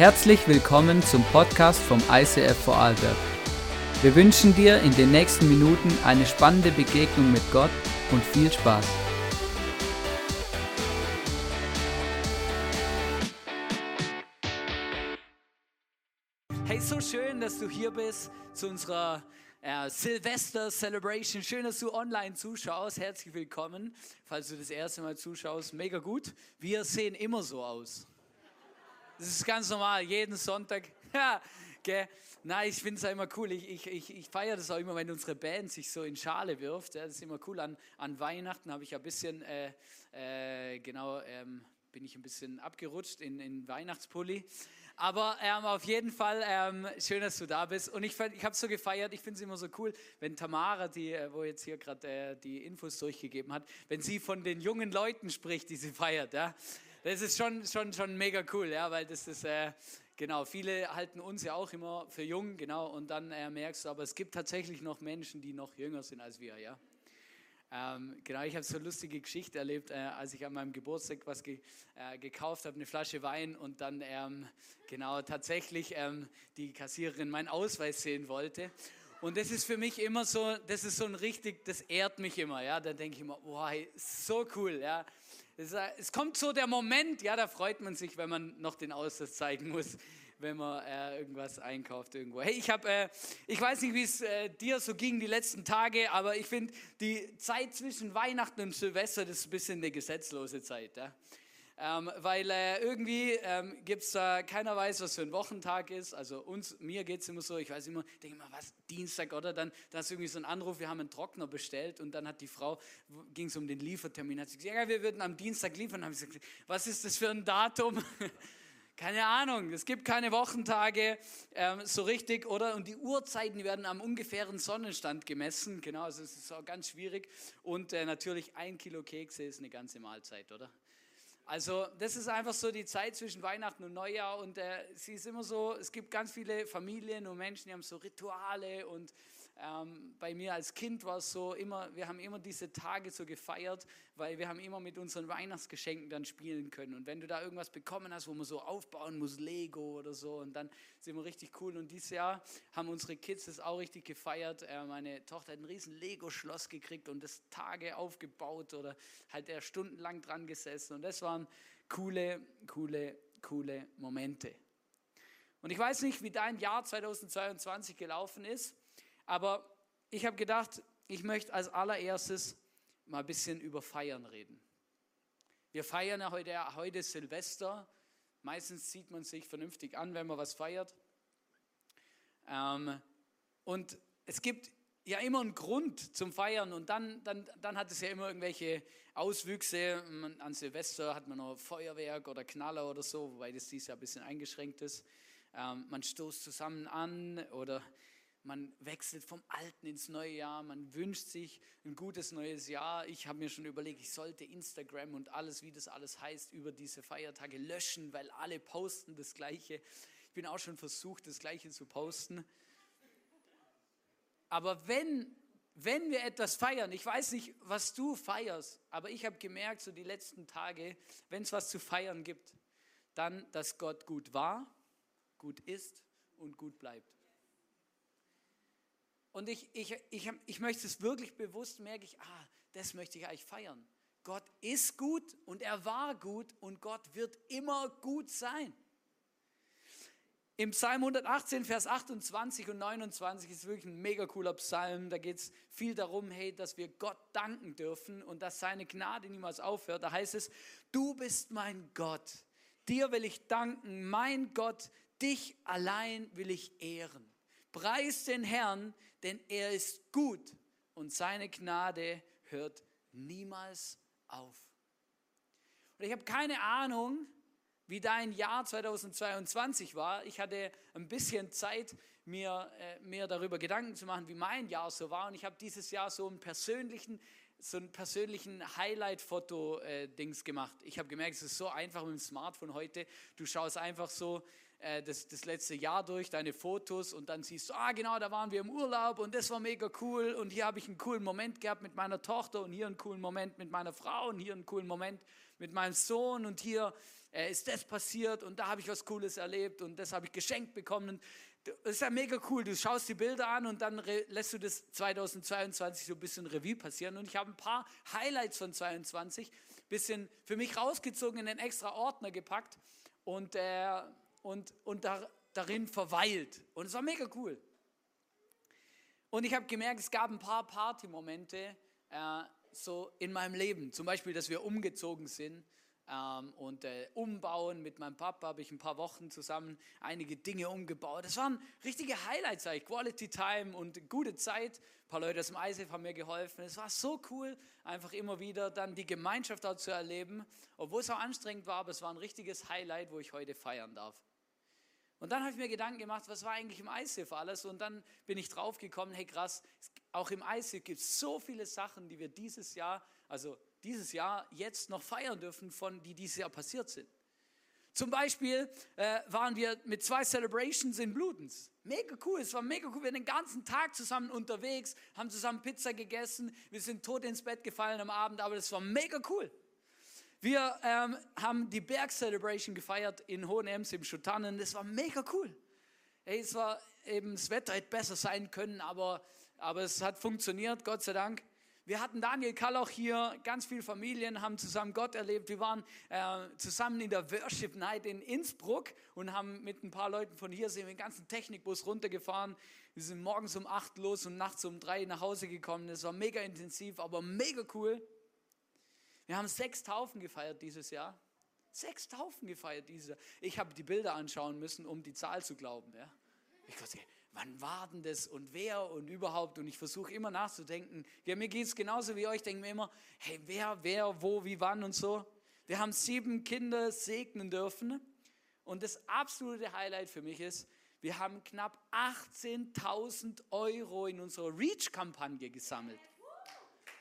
Herzlich willkommen zum Podcast vom ICF Vorarlberg. Wir wünschen dir in den nächsten Minuten eine spannende Begegnung mit Gott und viel Spaß. Hey, so schön, dass du hier bist zu unserer äh, Silvester Celebration. Schön, dass du online zuschaust. Herzlich willkommen. Falls du das erste Mal zuschaust, mega gut. Wir sehen immer so aus. Das ist ganz normal, jeden Sonntag. Ja? Nein, ich finde es immer cool. Ich, ich, ich, ich feiere das auch immer, wenn unsere Band sich so in Schale wirft. Das ist immer cool. An, an Weihnachten habe ich ein bisschen, äh, äh, genau, ähm, bin ich ein bisschen abgerutscht in, in Weihnachtspulli. Aber ähm, auf jeden Fall ähm, schön, dass du da bist. Und ich, ich habe es so gefeiert. Ich finde es immer so cool, wenn Tamara, die, äh, wo jetzt hier gerade äh, die Infos durchgegeben hat, wenn sie von den jungen Leuten spricht, die sie feiert. Ja? Das ist schon, schon, schon mega cool, ja, weil das ist, äh, genau, viele halten uns ja auch immer für jung, genau, und dann äh, merkst du, aber es gibt tatsächlich noch Menschen, die noch jünger sind als wir, ja. Ähm, genau, ich habe so eine lustige Geschichte erlebt, äh, als ich an meinem Geburtstag was ge, äh, gekauft habe, eine Flasche Wein und dann ähm, genau tatsächlich ähm, die Kassiererin meinen Ausweis sehen wollte. Und das ist für mich immer so, das ist so ein richtig, das ehrt mich immer, ja. Da denke ich immer, wow, so cool, ja. Es kommt so der Moment, ja, da freut man sich, wenn man noch den Ausweis zeigen muss, wenn man äh, irgendwas einkauft irgendwo. Hey, ich habe, äh, ich weiß nicht, wie es äh, dir so ging die letzten Tage, aber ich finde die Zeit zwischen Weihnachten und Silvester, das ist ein bisschen eine gesetzlose Zeit. Ja? Ähm, weil äh, irgendwie ähm, gibt es da, keiner weiß, was für ein Wochentag ist. Also uns, mir geht es immer so, ich weiß immer, denke immer, was, Dienstag oder? Dann, dann ist irgendwie so ein Anruf, wir haben einen Trockner bestellt und dann hat die Frau, ging es um den Liefertermin, hat sie gesagt, ja, wir würden am Dienstag liefern. Dann habe gesagt, was ist das für ein Datum? Keine Ahnung, es gibt keine Wochentage ähm, so richtig, oder? Und die Uhrzeiten werden am ungefähren Sonnenstand gemessen, genau, also es ist auch ganz schwierig. Und äh, natürlich ein Kilo Kekse ist eine ganze Mahlzeit, oder? Also das ist einfach so die Zeit zwischen Weihnachten und Neujahr und äh, sie ist immer so, es gibt ganz viele Familien und Menschen, die haben so Rituale und ähm, bei mir als Kind war es so immer, wir haben immer diese Tage so gefeiert, weil wir haben immer mit unseren Weihnachtsgeschenken dann spielen können. Und wenn du da irgendwas bekommen hast, wo man so aufbauen muss, Lego oder so, und dann sind wir richtig cool. Und dieses Jahr haben unsere Kids das auch richtig gefeiert. Äh, meine Tochter hat ein riesen Lego-Schloss gekriegt und das Tage aufgebaut oder halt er stundenlang dran gesessen. Und das waren coole, coole, coole Momente. Und ich weiß nicht, wie dein Jahr 2022 gelaufen ist. Aber ich habe gedacht, ich möchte als allererstes mal ein bisschen über Feiern reden. Wir feiern ja heute, heute Silvester. Meistens zieht man sich vernünftig an, wenn man was feiert. Ähm, und es gibt ja immer einen Grund zum Feiern und dann, dann, dann hat es ja immer irgendwelche Auswüchse. An Silvester hat man noch Feuerwerk oder Knaller oder so, wobei das dieses Jahr ein bisschen eingeschränkt ist. Ähm, man stoßt zusammen an oder man wechselt vom alten ins neue Jahr, man wünscht sich ein gutes neues Jahr. Ich habe mir schon überlegt, ich sollte Instagram und alles, wie das alles heißt, über diese Feiertage löschen, weil alle posten das Gleiche. Ich bin auch schon versucht, das Gleiche zu posten. Aber wenn, wenn wir etwas feiern, ich weiß nicht, was du feierst, aber ich habe gemerkt, so die letzten Tage, wenn es was zu feiern gibt, dann, dass Gott gut war, gut ist und gut bleibt. Und ich, ich, ich, ich möchte es wirklich bewusst, merke ich, ah, das möchte ich eigentlich feiern. Gott ist gut und er war gut und Gott wird immer gut sein. Im Psalm 118, Vers 28 und 29 ist wirklich ein mega cooler Psalm. Da geht es viel darum, hey, dass wir Gott danken dürfen und dass seine Gnade niemals aufhört. Da heißt es, du bist mein Gott. Dir will ich danken, mein Gott, dich allein will ich ehren. Preis den Herrn, denn er ist gut und seine Gnade hört niemals auf. Und ich habe keine Ahnung, wie dein Jahr 2022 war. Ich hatte ein bisschen Zeit, mir, äh, mir darüber Gedanken zu machen, wie mein Jahr so war. Und ich habe dieses Jahr so einen persönlichen, so einen persönlichen Highlight-Foto-Dings äh, gemacht. Ich habe gemerkt, es ist so einfach mit dem Smartphone heute. Du schaust einfach so äh, das, das letzte Jahr durch, deine Fotos und dann siehst du, ah genau, da waren wir im Urlaub und das war mega cool und hier habe ich einen coolen Moment gehabt mit meiner Tochter und hier einen coolen Moment mit meiner Frau und hier einen coolen Moment mit meinem Sohn und hier äh, ist das passiert und da habe ich was Cooles erlebt und das habe ich geschenkt bekommen. Das ist ja mega cool. Du schaust die Bilder an und dann lässt du das 2022 so ein bisschen Revue passieren. Und ich habe ein paar Highlights von 2022 bisschen für mich rausgezogen in einen extra Ordner gepackt und, äh, und, und da, darin verweilt. Und es war mega cool. Und ich habe gemerkt, es gab ein paar Partymomente äh, so in meinem Leben. Zum Beispiel, dass wir umgezogen sind ähm, und äh, umbauen. Mit meinem Papa habe ich ein paar Wochen zusammen einige Dinge umgebaut. Das waren richtige Highlights, eigentlich. Quality Time und gute Zeit. Ein paar Leute aus dem ISF haben mir geholfen. Es war so cool, einfach immer wieder dann die Gemeinschaft dort zu erleben. Obwohl es auch anstrengend war, aber es war ein richtiges Highlight, wo ich heute feiern darf. Und dann habe ich mir Gedanken gemacht, was war eigentlich im ISIF alles? Und dann bin ich drauf gekommen, hey krass, auch im ISIF gibt es so viele Sachen, die wir dieses Jahr, also dieses Jahr jetzt noch feiern dürfen, von die dieses Jahr passiert sind. Zum Beispiel äh, waren wir mit zwei Celebrations in Blutens. Mega cool, es war mega cool. Wir waren den ganzen Tag zusammen unterwegs, haben zusammen Pizza gegessen, wir sind tot ins Bett gefallen am Abend, aber das war mega cool. Wir ähm, haben die Berg-Celebration gefeiert in Hohenems im Schutannen. Das war mega cool. Hey, es war eben, das Wetter hätte besser sein können, aber, aber es hat funktioniert, Gott sei Dank. Wir hatten Daniel Kallauch hier, ganz viele Familien haben zusammen Gott erlebt. Wir waren äh, zusammen in der Worship Night in Innsbruck und haben mit ein paar Leuten von hier sind den ganzen Technikbus runtergefahren. Wir sind morgens um acht los und nachts um drei nach Hause gekommen. Das war mega intensiv, aber mega cool. Wir haben sechs Taufen gefeiert dieses Jahr. Sechs Taufen gefeiert dieses Jahr. Ich habe die Bilder anschauen müssen, um die Zahl zu glauben. Ja. Ich dachte, wann war denn das und wer und überhaupt? Und ich versuche immer nachzudenken. Ja, mir geht es genauso wie euch. Denken mir immer, hey, wer, wer, wo, wie, wann und so. Wir haben sieben Kinder segnen dürfen. Und das absolute Highlight für mich ist, wir haben knapp 18.000 Euro in unserer Reach-Kampagne gesammelt.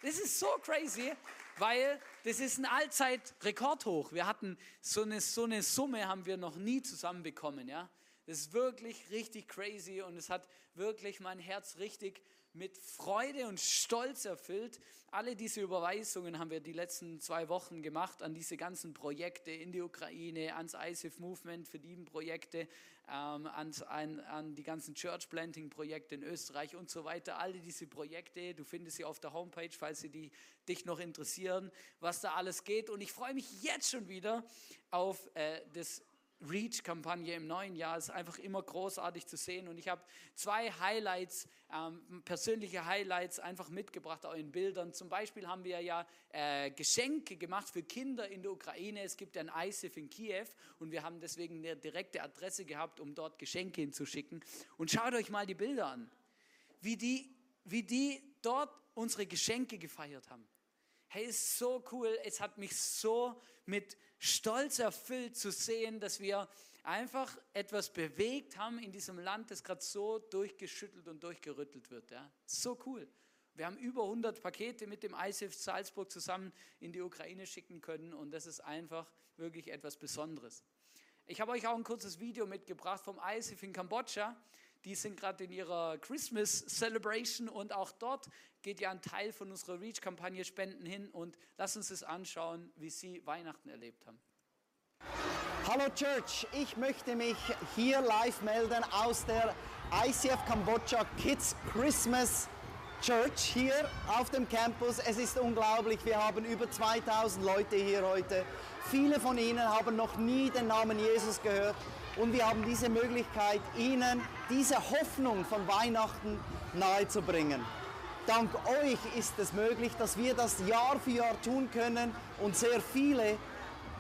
Das ist so crazy weil das ist ein Allzeitrekordhoch. Wir hatten so eine, so eine Summe haben wir noch nie zusammenbekommen, ja. Das ist wirklich richtig crazy und es hat wirklich mein Herz richtig mit Freude und Stolz erfüllt. Alle diese Überweisungen haben wir die letzten zwei Wochen gemacht an diese ganzen Projekte in die Ukraine, ans ISIF Movement für die Projekte, ähm, ans, an, an die ganzen Church Planting Projekte in Österreich und so weiter. Alle diese Projekte, du findest sie auf der Homepage, falls sie die, dich noch interessieren, was da alles geht. Und ich freue mich jetzt schon wieder auf äh, das Reach-Kampagne im neuen Jahr ist einfach immer großartig zu sehen. Und ich habe zwei Highlights, ähm, persönliche Highlights einfach mitgebracht, auch in Bildern. Zum Beispiel haben wir ja äh, Geschenke gemacht für Kinder in der Ukraine. Es gibt ein ISIF in Kiew und wir haben deswegen eine direkte Adresse gehabt, um dort Geschenke hinzuschicken. Und schaut euch mal die Bilder an, wie die, wie die dort unsere Geschenke gefeiert haben. Hey, ist so cool. Es hat mich so mit Stolz erfüllt zu sehen, dass wir einfach etwas bewegt haben in diesem Land, das gerade so durchgeschüttelt und durchgerüttelt wird. Ja. So cool. Wir haben über 100 Pakete mit dem ISIF Salzburg zusammen in die Ukraine schicken können und das ist einfach wirklich etwas Besonderes. Ich habe euch auch ein kurzes Video mitgebracht vom ISIF in Kambodscha. Die sind gerade in ihrer Christmas Celebration und auch dort geht ja ein Teil von unserer Reach-Kampagne Spenden hin und lass uns es anschauen, wie sie Weihnachten erlebt haben. Hallo Church, ich möchte mich hier live melden aus der ICF Kambodscha Kids Christmas Church hier auf dem Campus. Es ist unglaublich, wir haben über 2000 Leute hier heute. Viele von ihnen haben noch nie den Namen Jesus gehört und wir haben diese Möglichkeit, ihnen diese Hoffnung von Weihnachten nahezubringen. Dank euch ist es möglich, dass wir das Jahr für Jahr tun können und sehr viele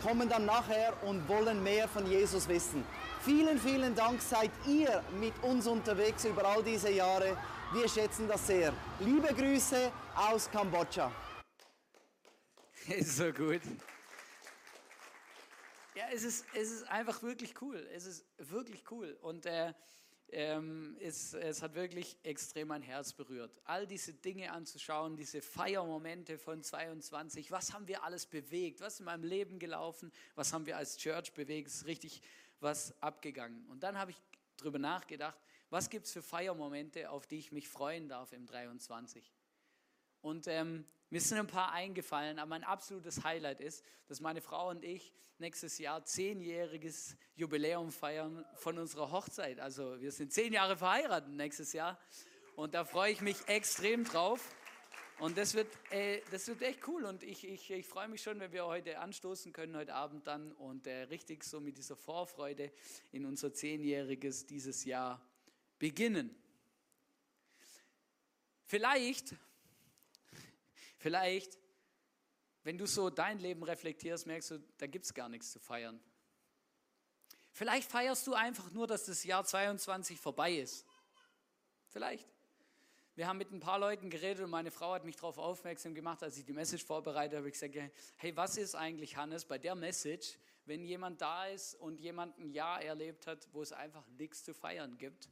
kommen dann nachher und wollen mehr von Jesus wissen. Vielen, vielen Dank seid ihr mit uns unterwegs über all diese Jahre. Wir schätzen das sehr. Liebe Grüße aus Kambodscha. Ist so gut. Ja, es ist, es ist einfach wirklich cool. Es ist wirklich cool. Und äh, ähm, es, es hat wirklich extrem mein Herz berührt. All diese Dinge anzuschauen, diese Feiermomente von 22, was haben wir alles bewegt, was ist in meinem Leben gelaufen, was haben wir als Church bewegt, ist richtig was abgegangen. Und dann habe ich darüber nachgedacht, was gibt es für Feiermomente, auf die ich mich freuen darf im 23. Und ähm, mir sind ein paar eingefallen, aber mein absolutes Highlight ist, dass meine Frau und ich nächstes Jahr zehnjähriges Jubiläum feiern von unserer Hochzeit. Also wir sind zehn Jahre verheiratet nächstes Jahr und da freue ich mich extrem drauf. Und das wird, äh, das wird echt cool und ich, ich, ich freue mich schon, wenn wir heute anstoßen können, heute Abend dann und äh, richtig so mit dieser Vorfreude in unser zehnjähriges dieses Jahr beginnen. Vielleicht, vielleicht, wenn du so dein Leben reflektierst, merkst du, da gibt es gar nichts zu feiern. Vielleicht feierst du einfach nur, dass das Jahr 22 vorbei ist. Vielleicht. Wir haben mit ein paar Leuten geredet und meine Frau hat mich darauf aufmerksam gemacht, als ich die Message vorbereitet habe. Ich gesagt, hey, was ist eigentlich, Hannes, bei der Message, wenn jemand da ist und jemand ein Jahr erlebt hat, wo es einfach nichts zu feiern gibt?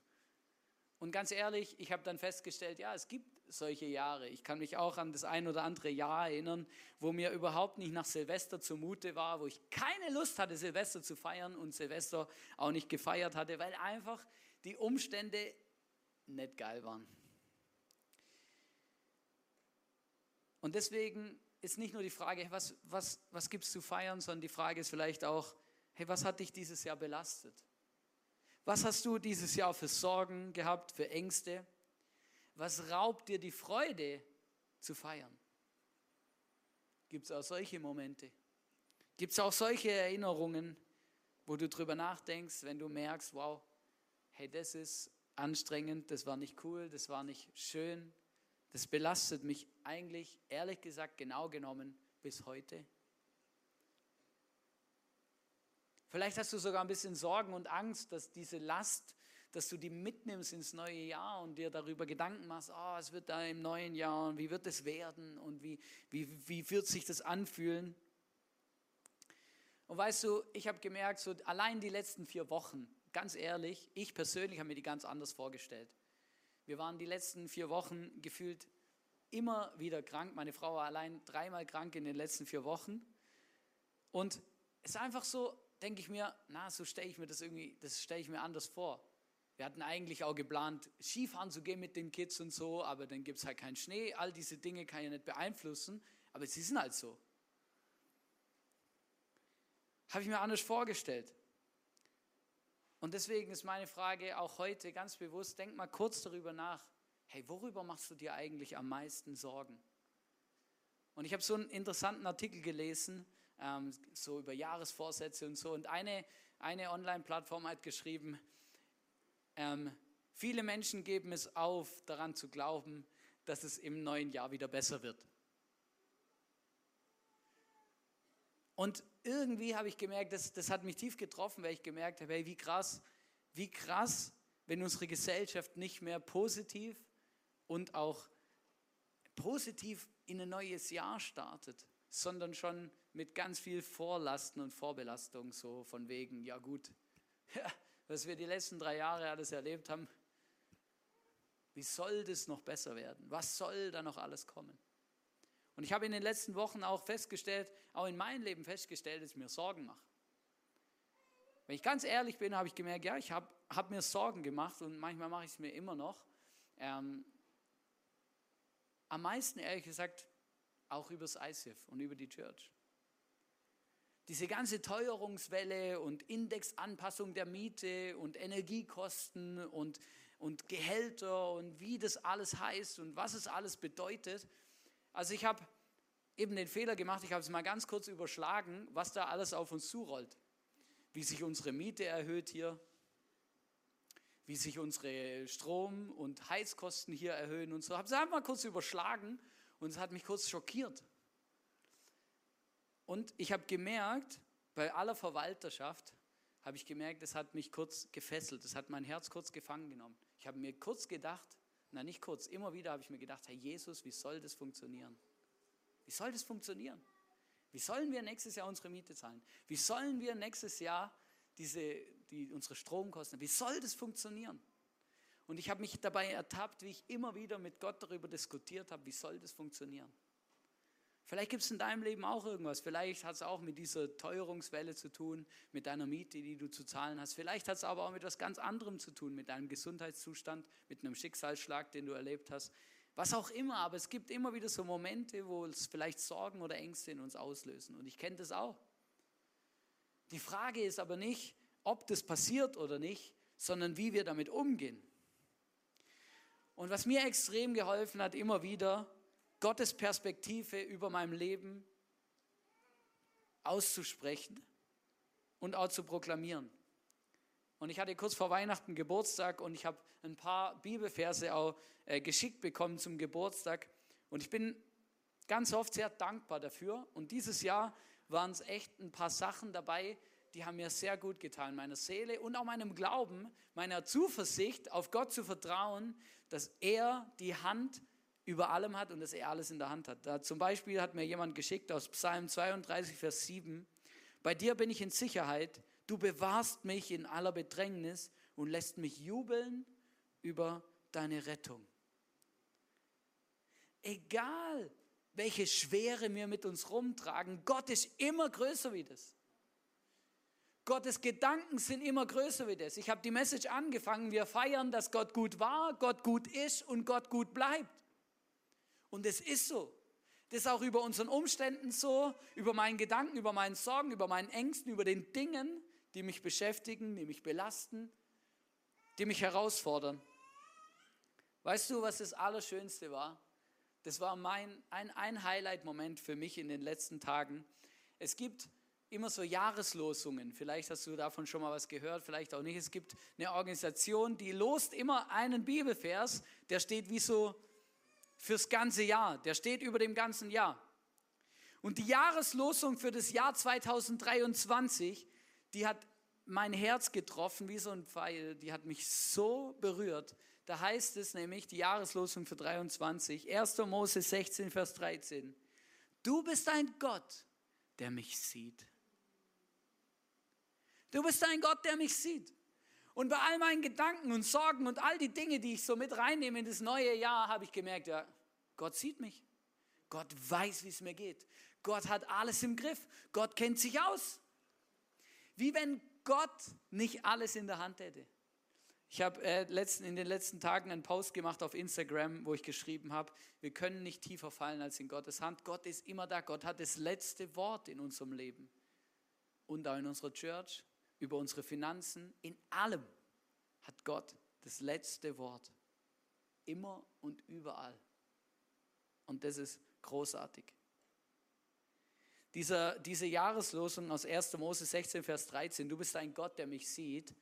Und ganz ehrlich, ich habe dann festgestellt, ja, es gibt solche Jahre. Ich kann mich auch an das ein oder andere Jahr erinnern, wo mir überhaupt nicht nach Silvester zumute war, wo ich keine Lust hatte, Silvester zu feiern und Silvester auch nicht gefeiert hatte, weil einfach die Umstände nicht geil waren. Und deswegen ist nicht nur die Frage, was, was, was gibt es zu feiern, sondern die Frage ist vielleicht auch, hey, was hat dich dieses Jahr belastet? Was hast du dieses Jahr für Sorgen gehabt, für Ängste? Was raubt dir die Freude zu feiern? Gibt es auch solche Momente? Gibt es auch solche Erinnerungen, wo du drüber nachdenkst, wenn du merkst, wow, hey, das ist anstrengend, das war nicht cool, das war nicht schön, das belastet mich eigentlich, ehrlich gesagt, genau genommen bis heute? Vielleicht hast du sogar ein bisschen Sorgen und Angst, dass diese Last, dass du die mitnimmst ins neue Jahr und dir darüber Gedanken machst, oh, was wird da im neuen Jahr und wie wird es werden und wie, wie, wie wird sich das anfühlen. Und weißt du, ich habe gemerkt, so allein die letzten vier Wochen, ganz ehrlich, ich persönlich habe mir die ganz anders vorgestellt. Wir waren die letzten vier Wochen gefühlt immer wieder krank. Meine Frau war allein dreimal krank in den letzten vier Wochen. Und es ist einfach so, denke ich mir, na, so stelle ich mir das irgendwie, das stelle ich mir anders vor. Wir hatten eigentlich auch geplant, Skifahren zu gehen mit den Kids und so, aber dann gibt es halt keinen Schnee. All diese Dinge kann ich nicht beeinflussen, aber sie sind halt so. Habe ich mir anders vorgestellt. Und deswegen ist meine Frage auch heute ganz bewusst, denk mal kurz darüber nach, hey, worüber machst du dir eigentlich am meisten Sorgen? Und ich habe so einen interessanten Artikel gelesen, ähm, so über Jahresvorsätze und so. Und eine, eine Online-Plattform hat geschrieben, ähm, viele Menschen geben es auf, daran zu glauben, dass es im neuen Jahr wieder besser wird. Und irgendwie habe ich gemerkt, das, das hat mich tief getroffen, weil ich gemerkt habe, hey, wie krass, wie krass, wenn unsere Gesellschaft nicht mehr positiv und auch positiv in ein neues Jahr startet, sondern schon mit ganz viel Vorlasten und Vorbelastung, so von wegen, ja gut, was wir die letzten drei Jahre alles erlebt haben, wie soll das noch besser werden? Was soll da noch alles kommen? Und ich habe in den letzten Wochen auch festgestellt, auch in meinem Leben festgestellt, dass ich mir Sorgen mache. Wenn ich ganz ehrlich bin, habe ich gemerkt, ja, ich habe hab mir Sorgen gemacht und manchmal mache ich es mir immer noch. Ähm, am meisten, ehrlich gesagt, auch übers ICF und über die Church. Diese ganze Teuerungswelle und Indexanpassung der Miete und Energiekosten und, und Gehälter und wie das alles heißt und was es alles bedeutet. Also ich habe eben den Fehler gemacht, ich habe es mal ganz kurz überschlagen, was da alles auf uns zurollt. Wie sich unsere Miete erhöht hier, wie sich unsere Strom- und Heizkosten hier erhöhen und so. Ich habe es einfach mal kurz überschlagen und es hat mich kurz schockiert. Und ich habe gemerkt, bei aller Verwalterschaft, habe ich gemerkt, es hat mich kurz gefesselt, es hat mein Herz kurz gefangen genommen. Ich habe mir kurz gedacht, na nicht kurz, immer wieder habe ich mir gedacht, Herr Jesus, wie soll das funktionieren? Wie soll das funktionieren? Wie sollen wir nächstes Jahr unsere Miete zahlen? Wie sollen wir nächstes Jahr diese, die, unsere Stromkosten, wie soll das funktionieren? Und ich habe mich dabei ertappt, wie ich immer wieder mit Gott darüber diskutiert habe, wie soll das funktionieren? Vielleicht gibt es in deinem Leben auch irgendwas. Vielleicht hat es auch mit dieser Teuerungswelle zu tun, mit deiner Miete, die du zu zahlen hast. Vielleicht hat es aber auch mit etwas ganz anderem zu tun, mit deinem Gesundheitszustand, mit einem Schicksalsschlag, den du erlebt hast. Was auch immer, aber es gibt immer wieder so Momente, wo es vielleicht Sorgen oder Ängste in uns auslösen. Und ich kenne das auch. Die Frage ist aber nicht, ob das passiert oder nicht, sondern wie wir damit umgehen. Und was mir extrem geholfen hat, immer wieder, Gottes Perspektive über meinem Leben auszusprechen und auch zu proklamieren. Und ich hatte kurz vor Weihnachten Geburtstag und ich habe ein paar Bibelverse auch äh, geschickt bekommen zum Geburtstag. Und ich bin ganz oft sehr dankbar dafür. Und dieses Jahr waren es echt ein paar Sachen dabei, die haben mir sehr gut getan, meiner Seele und auch meinem Glauben, meiner Zuversicht, auf Gott zu vertrauen, dass er die Hand über allem hat und dass er alles in der Hand hat. Da zum Beispiel hat mir jemand geschickt aus Psalm 32, Vers 7, bei dir bin ich in Sicherheit, du bewahrst mich in aller Bedrängnis und lässt mich jubeln über deine Rettung. Egal, welche Schwere wir mit uns rumtragen, Gott ist immer größer wie das. Gottes Gedanken sind immer größer wie das. Ich habe die Message angefangen, wir feiern, dass Gott gut war, Gott gut ist und Gott gut bleibt. Und es ist so. Das ist auch über unseren Umständen so, über meinen Gedanken, über meinen Sorgen, über meinen Ängsten, über den Dingen, die mich beschäftigen, die mich belasten, die mich herausfordern. Weißt du, was das Allerschönste war? Das war mein, ein, ein Highlight-Moment für mich in den letzten Tagen. Es gibt immer so Jahreslosungen. Vielleicht hast du davon schon mal was gehört, vielleicht auch nicht. Es gibt eine Organisation, die lost immer einen Bibelvers, der steht wie so fürs ganze Jahr. Der steht über dem ganzen Jahr. Und die Jahreslosung für das Jahr 2023, die hat mein Herz getroffen wie so ein Pfeil. Die hat mich so berührt. Da heißt es nämlich, die Jahreslosung für 23, 1. Mose 16, Vers 13. Du bist ein Gott, der mich sieht. Du bist ein Gott, der mich sieht. Und bei all meinen Gedanken und Sorgen und all die Dinge, die ich so mit reinnehme in das neue Jahr, habe ich gemerkt, ja, Gott sieht mich. Gott weiß, wie es mir geht. Gott hat alles im Griff. Gott kennt sich aus. Wie wenn Gott nicht alles in der Hand hätte. Ich habe äh, letzten, in den letzten Tagen einen Post gemacht auf Instagram, wo ich geschrieben habe, wir können nicht tiefer fallen als in Gottes Hand. Gott ist immer da. Gott hat das letzte Wort in unserem Leben. Und auch in unserer Church über unsere Finanzen, in allem hat Gott das letzte Wort. Immer und überall. Und das ist großartig. Dieser, diese Jahreslosung aus 1. Mose 16, Vers 13, du bist ein Gott, der mich sieht,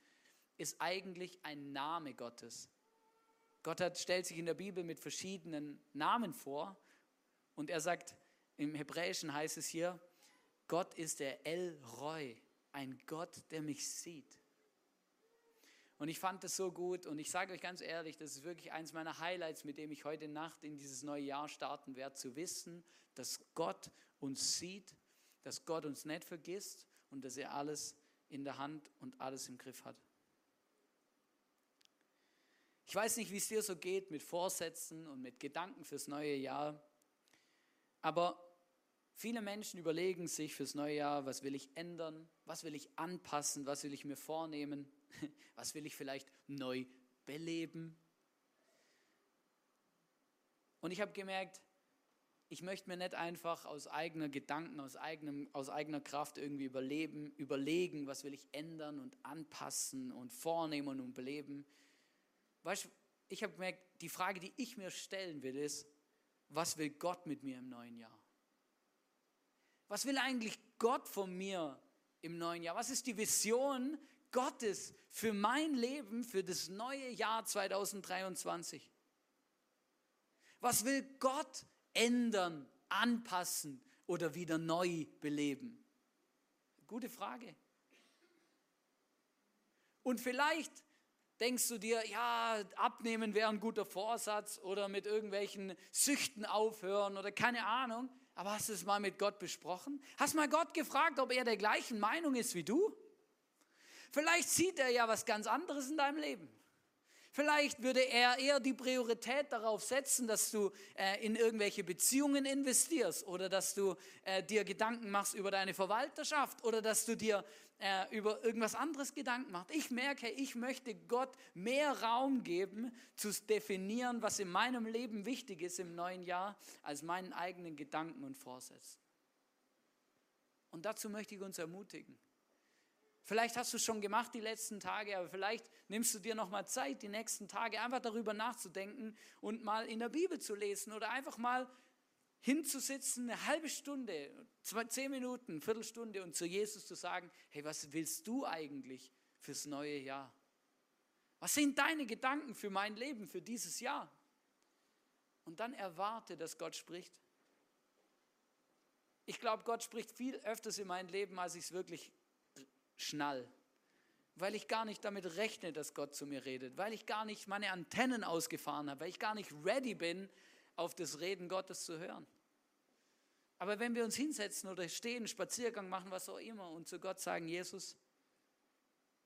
ist eigentlich ein Name Gottes. Gott hat, stellt sich in der Bibel mit verschiedenen Namen vor und er sagt, im Hebräischen heißt es hier, Gott ist der El Roy, ein Gott, der mich sieht. Und ich fand das so gut und ich sage euch ganz ehrlich, das ist wirklich eins meiner Highlights, mit dem ich heute Nacht in dieses neue Jahr starten werde, zu wissen, dass Gott uns sieht, dass Gott uns nicht vergisst und dass er alles in der Hand und alles im Griff hat. Ich weiß nicht, wie es dir so geht mit Vorsätzen und mit Gedanken fürs neue Jahr, aber Viele Menschen überlegen sich fürs neue Jahr, was will ich ändern, was will ich anpassen, was will ich mir vornehmen, was will ich vielleicht neu beleben. Und ich habe gemerkt, ich möchte mir nicht einfach aus eigener Gedanken, aus, eigenem, aus eigener Kraft irgendwie überleben, überlegen, was will ich ändern und anpassen und vornehmen und beleben. Weißt, ich habe gemerkt, die Frage, die ich mir stellen will, ist, was will Gott mit mir im neuen Jahr? Was will eigentlich Gott von mir im neuen Jahr? Was ist die Vision Gottes für mein Leben, für das neue Jahr 2023? Was will Gott ändern, anpassen oder wieder neu beleben? Gute Frage. Und vielleicht denkst du dir, ja, abnehmen wäre ein guter Vorsatz oder mit irgendwelchen Süchten aufhören oder keine Ahnung. Aber hast du es mal mit Gott besprochen? Hast mal Gott gefragt, ob er der gleichen Meinung ist wie du? Vielleicht sieht er ja was ganz anderes in deinem Leben. Vielleicht würde er eher die Priorität darauf setzen, dass du äh, in irgendwelche Beziehungen investierst oder dass du äh, dir Gedanken machst über deine Verwalterschaft oder dass du dir äh, über irgendwas anderes Gedanken machst. Ich merke, ich möchte Gott mehr Raum geben, zu definieren, was in meinem Leben wichtig ist im neuen Jahr, als meinen eigenen Gedanken und Vorsätzen. Und dazu möchte ich uns ermutigen. Vielleicht hast du es schon gemacht die letzten Tage, aber vielleicht nimmst du dir noch mal Zeit, die nächsten Tage einfach darüber nachzudenken und mal in der Bibel zu lesen oder einfach mal hinzusitzen, eine halbe Stunde, zehn Minuten, Viertelstunde und zu Jesus zu sagen, hey, was willst du eigentlich fürs neue Jahr? Was sind deine Gedanken für mein Leben, für dieses Jahr? Und dann erwarte, dass Gott spricht. Ich glaube, Gott spricht viel öfters in mein Leben, als ich es wirklich schnall. Weil ich gar nicht damit rechne, dass Gott zu mir redet. Weil ich gar nicht meine Antennen ausgefahren habe. Weil ich gar nicht ready bin, auf das Reden Gottes zu hören. Aber wenn wir uns hinsetzen oder stehen, Spaziergang machen, was auch immer und zu Gott sagen, Jesus,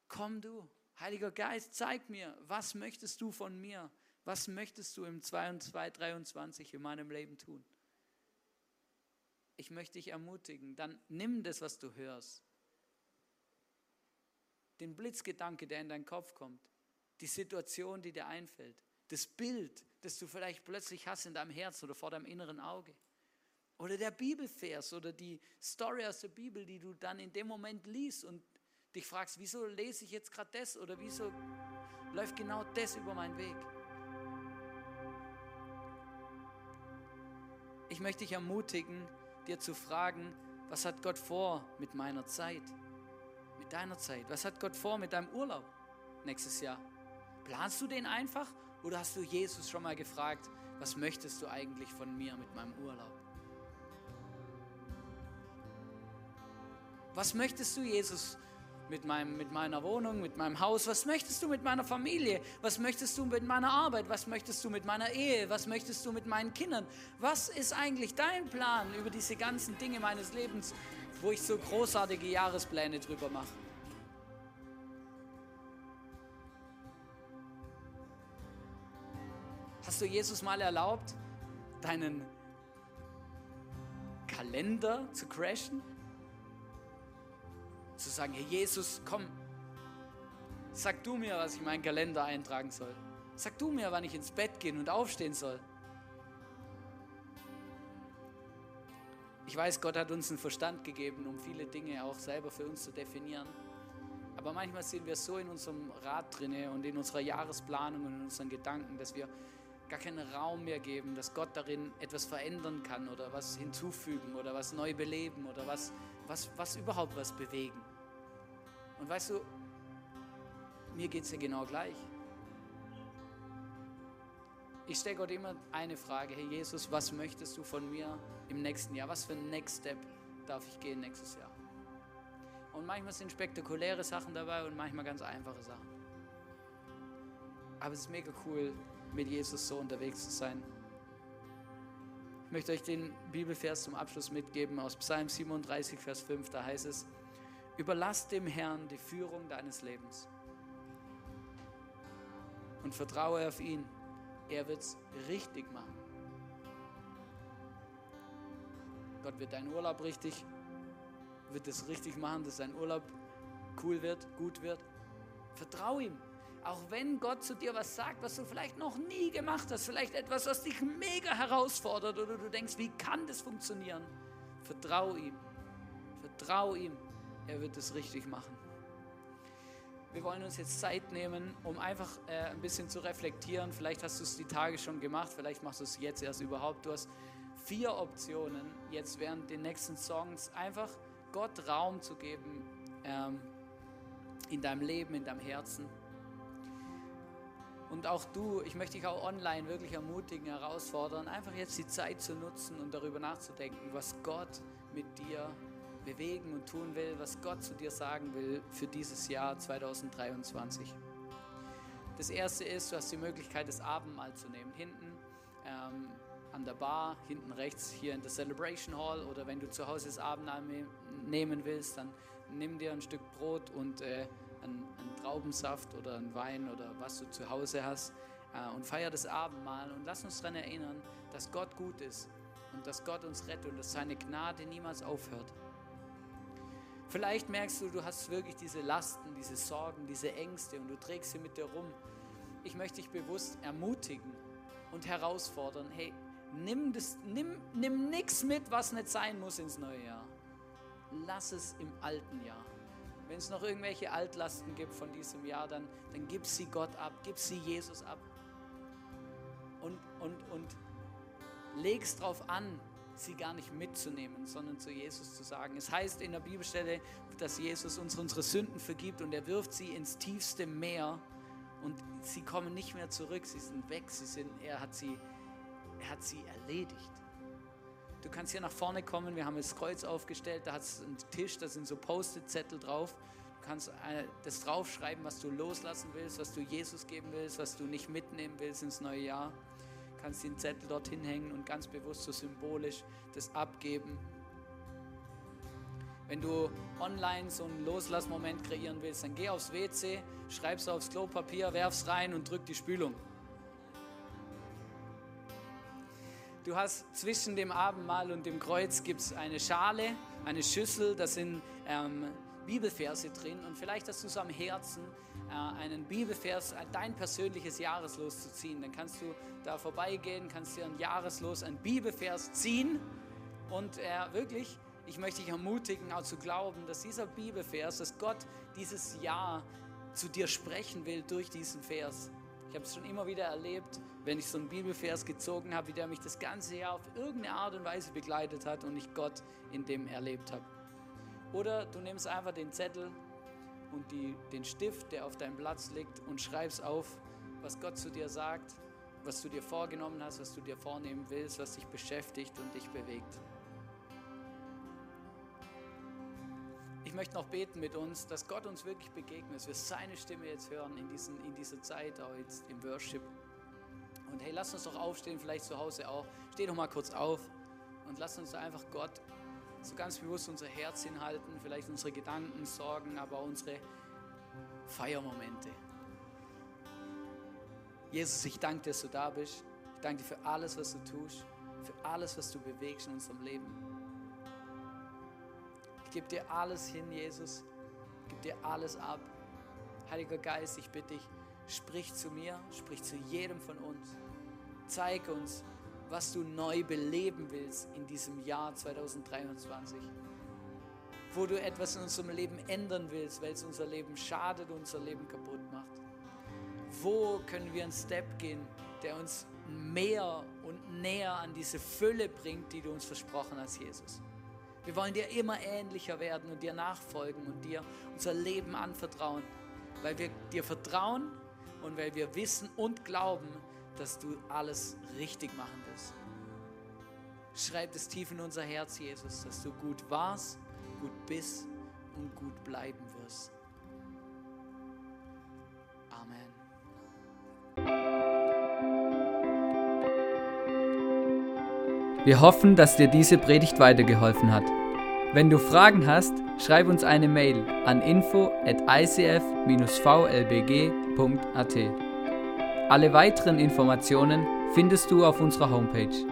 komm du, Heiliger Geist, zeig mir, was möchtest du von mir? Was möchtest du im 2023 in meinem Leben tun? Ich möchte dich ermutigen, dann nimm das, was du hörst den Blitzgedanke, der in deinen Kopf kommt, die Situation, die dir einfällt, das Bild, das du vielleicht plötzlich hast in deinem Herzen oder vor deinem inneren Auge. Oder der Bibelvers oder die Story aus der Bibel, die du dann in dem Moment liest und dich fragst, wieso lese ich jetzt gerade das oder wieso läuft genau das über meinen Weg. Ich möchte dich ermutigen, dir zu fragen, was hat Gott vor mit meiner Zeit? mit deiner Zeit? Was hat Gott vor mit deinem Urlaub nächstes Jahr? Planst du den einfach oder hast du Jesus schon mal gefragt, was möchtest du eigentlich von mir mit meinem Urlaub? Was möchtest du, Jesus, mit, meinem, mit meiner Wohnung, mit meinem Haus? Was möchtest du mit meiner Familie? Was möchtest du mit meiner Arbeit? Was möchtest du mit meiner Ehe? Was möchtest du mit meinen Kindern? Was ist eigentlich dein Plan über diese ganzen Dinge meines Lebens, wo ich so großartige Jahrespläne drüber mache? Hast du Jesus mal erlaubt, deinen Kalender zu crashen? Zu sagen, hey Jesus, komm, sag du mir, was ich in meinen Kalender eintragen soll. Sag du mir, wann ich ins Bett gehen und aufstehen soll. Ich weiß, Gott hat uns einen Verstand gegeben, um viele Dinge auch selber für uns zu definieren. Aber manchmal sind wir so in unserem Rad drinne und in unserer Jahresplanung und in unseren Gedanken, dass wir gar keinen Raum mehr geben, dass Gott darin etwas verändern kann oder was hinzufügen oder was neu beleben oder was, was, was überhaupt was bewegen. Und weißt du, mir geht es ja genau gleich. Ich stelle Gott immer eine Frage, Herr Jesus, was möchtest du von mir im nächsten Jahr? Was für ein Next Step darf ich gehen nächstes Jahr? Und manchmal sind spektakuläre Sachen dabei und manchmal ganz einfache Sachen. Aber es ist mega cool, mit Jesus so unterwegs zu sein. Ich möchte euch den Bibelvers zum Abschluss mitgeben aus Psalm 37, Vers 5. Da heißt es, überlass dem Herrn die Führung deines Lebens und vertraue auf ihn. Er wird es richtig machen. Gott wird deinen Urlaub richtig, wird es richtig machen, dass dein Urlaub cool wird, gut wird. Vertraue ihm. Auch wenn Gott zu dir was sagt, was du vielleicht noch nie gemacht hast, vielleicht etwas, was dich mega herausfordert oder du denkst, wie kann das funktionieren? Vertrau ihm. Vertrau ihm. Er wird es richtig machen. Wir wollen uns jetzt Zeit nehmen, um einfach äh, ein bisschen zu reflektieren. Vielleicht hast du es die Tage schon gemacht, vielleicht machst du es jetzt erst überhaupt. Du hast vier Optionen, jetzt während den nächsten Songs einfach Gott Raum zu geben ähm, in deinem Leben, in deinem Herzen. Und auch du, ich möchte dich auch online wirklich ermutigen, herausfordern, einfach jetzt die Zeit zu nutzen und darüber nachzudenken, was Gott mit dir bewegen und tun will, was Gott zu dir sagen will für dieses Jahr 2023. Das erste ist, du hast die Möglichkeit, das Abendmahl zu nehmen. Hinten ähm, an der Bar, hinten rechts hier in der Celebration Hall oder wenn du zu Hause das Abendmahl nehmen willst, dann nimm dir ein Stück Brot und äh, einen, einen Traubensaft oder einen Wein oder was du zu Hause hast äh, und feier das Abendmahl und lass uns daran erinnern, dass Gott gut ist und dass Gott uns rettet und dass seine Gnade niemals aufhört. Vielleicht merkst du, du hast wirklich diese Lasten, diese Sorgen, diese Ängste und du trägst sie mit dir rum. Ich möchte dich bewusst ermutigen und herausfordern, hey, nimm, das, nimm, nimm nichts mit, was nicht sein muss ins neue Jahr. Lass es im alten Jahr. Wenn es noch irgendwelche Altlasten gibt von diesem Jahr, dann, dann gib sie Gott ab, gib sie Jesus ab. Und, und, und leg es darauf an, sie gar nicht mitzunehmen, sondern zu Jesus zu sagen. Es heißt in der Bibelstelle, dass Jesus uns unsere Sünden vergibt und er wirft sie ins tiefste Meer und sie kommen nicht mehr zurück, sie sind weg, sie sind, er, hat sie, er hat sie erledigt. Du kannst hier nach vorne kommen, wir haben das Kreuz aufgestellt, da hat es einen Tisch, da sind so Post-it-Zettel drauf. Du kannst äh, das draufschreiben, was du loslassen willst, was du Jesus geben willst, was du nicht mitnehmen willst ins neue Jahr kannst den Zettel dorthin hängen und ganz bewusst so symbolisch das abgeben. Wenn du online so einen Loslassmoment kreieren willst, dann geh aufs WC, schreib's aufs Klopapier, werf's rein und drück die Spülung. Du hast zwischen dem Abendmahl und dem Kreuz gibt's eine Schale, eine Schüssel, da sind ähm, Bibelverse drin und vielleicht hast du es am Herzen, äh, einen Bibelvers, äh, dein persönliches Jahreslos zu ziehen. Dann kannst du da vorbeigehen, kannst dir ein Jahreslos, ein Bibelvers ziehen und äh, wirklich, ich möchte dich ermutigen, auch zu glauben, dass dieser Bibelvers, dass Gott dieses Jahr zu dir sprechen will durch diesen Vers. Ich habe es schon immer wieder erlebt, wenn ich so einen Bibelvers gezogen habe, wie der mich das ganze Jahr auf irgendeine Art und Weise begleitet hat und ich Gott in dem erlebt habe. Oder du nimmst einfach den Zettel und die, den Stift, der auf deinem Platz liegt, und schreibst auf, was Gott zu dir sagt, was du dir vorgenommen hast, was du dir vornehmen willst, was dich beschäftigt und dich bewegt. Ich möchte noch beten mit uns, dass Gott uns wirklich begegnet, dass wir seine Stimme jetzt hören in, diesen, in dieser Zeit, auch jetzt im Worship. Und hey, lass uns doch aufstehen, vielleicht zu Hause auch. Steh doch mal kurz auf und lass uns einfach Gott so ganz bewusst unser Herz hinhalten, vielleicht unsere Gedanken, Sorgen, aber unsere Feiermomente. Jesus, ich danke dir, dass du da bist. Ich danke dir für alles, was du tust, für alles, was du bewegst in unserem Leben. Ich gebe dir alles hin, Jesus. Ich gebe dir alles ab. Heiliger Geist, ich bitte dich, sprich zu mir, sprich zu jedem von uns. Zeig uns, was du neu beleben willst in diesem Jahr 2023. Wo du etwas in unserem Leben ändern willst, weil es unser Leben schadet, unser Leben kaputt macht. Wo können wir einen Step gehen, der uns mehr und näher an diese Fülle bringt, die du uns versprochen hast, Jesus. Wir wollen dir immer ähnlicher werden und dir nachfolgen und dir unser Leben anvertrauen, weil wir dir vertrauen und weil wir wissen und glauben, dass du alles richtig machen wirst. Schreib es tief in unser Herz, Jesus, dass du gut warst, gut bist und gut bleiben wirst. Amen. Wir hoffen, dass dir diese Predigt weitergeholfen hat. Wenn du Fragen hast, schreib uns eine Mail an info at icf-vlbg.at. Alle weiteren Informationen findest du auf unserer Homepage.